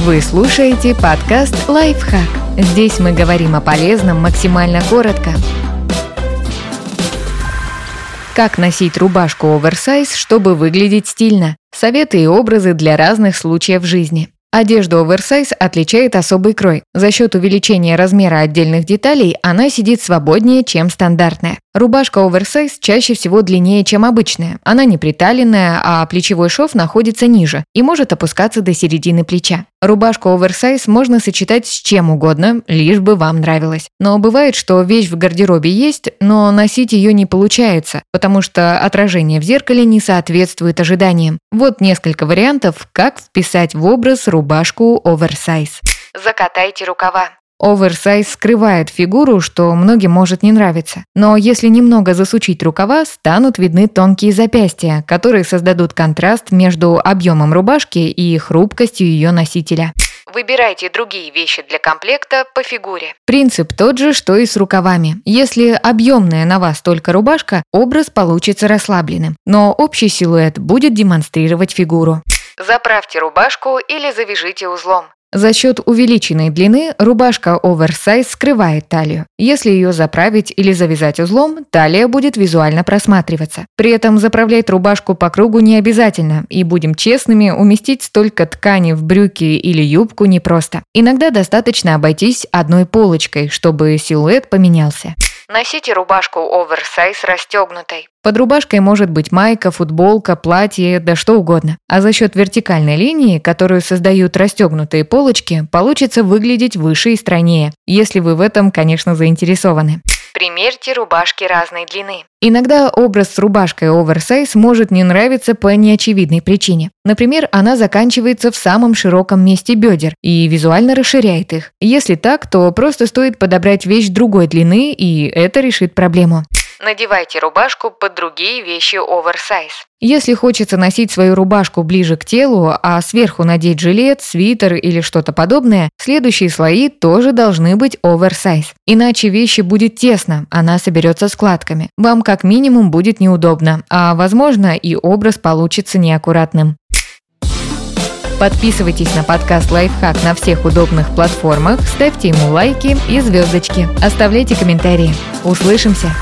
Вы слушаете подкаст «Лайфхак». Здесь мы говорим о полезном максимально коротко. Как носить рубашку оверсайз, чтобы выглядеть стильно? Советы и образы для разных случаев жизни. Одежду оверсайз отличает особый крой. За счет увеличения размера отдельных деталей она сидит свободнее, чем стандартная. Рубашка оверсайз чаще всего длиннее, чем обычная. Она не приталенная, а плечевой шов находится ниже и может опускаться до середины плеча. Рубашку оверсайз можно сочетать с чем угодно, лишь бы вам нравилось. Но бывает, что вещь в гардеробе есть, но носить ее не получается, потому что отражение в зеркале не соответствует ожиданиям. Вот несколько вариантов, как вписать в образ рубашку оверсайз. Закатайте рукава. Оверсайз скрывает фигуру, что многим может не нравиться. Но если немного засучить рукава, станут видны тонкие запястья, которые создадут контраст между объемом рубашки и хрупкостью ее носителя. Выбирайте другие вещи для комплекта по фигуре. Принцип тот же, что и с рукавами. Если объемная на вас только рубашка, образ получится расслабленным, но общий силуэт будет демонстрировать фигуру. Заправьте рубашку или завяжите узлом. За счет увеличенной длины рубашка оверсайз скрывает талию. Если ее заправить или завязать узлом, талия будет визуально просматриваться. При этом заправлять рубашку по кругу не обязательно, и будем честными, уместить столько ткани в брюки или юбку непросто. Иногда достаточно обойтись одной полочкой, чтобы силуэт поменялся. Носите рубашку оверсайз расстегнутой. Под рубашкой может быть майка, футболка, платье, да что угодно. А за счет вертикальной линии, которую создают расстегнутые полочки, получится выглядеть выше и стройнее, если вы в этом, конечно, заинтересованы. Примерьте рубашки разной длины. Иногда образ с рубашкой оверсайз может не нравиться по неочевидной причине. Например, она заканчивается в самом широком месте бедер и визуально расширяет их. Если так, то просто стоит подобрать вещь другой длины, и это решит проблему. Надевайте рубашку под другие вещи оверсайз. Если хочется носить свою рубашку ближе к телу, а сверху надеть жилет, свитер или что-то подобное, следующие слои тоже должны быть оверсайз. Иначе вещи будет тесно, она соберется складками. Вам как минимум будет неудобно, а возможно и образ получится неаккуратным. Подписывайтесь на подкаст «Лайфхак» на всех удобных платформах, ставьте ему лайки и звездочки, оставляйте комментарии. Услышимся!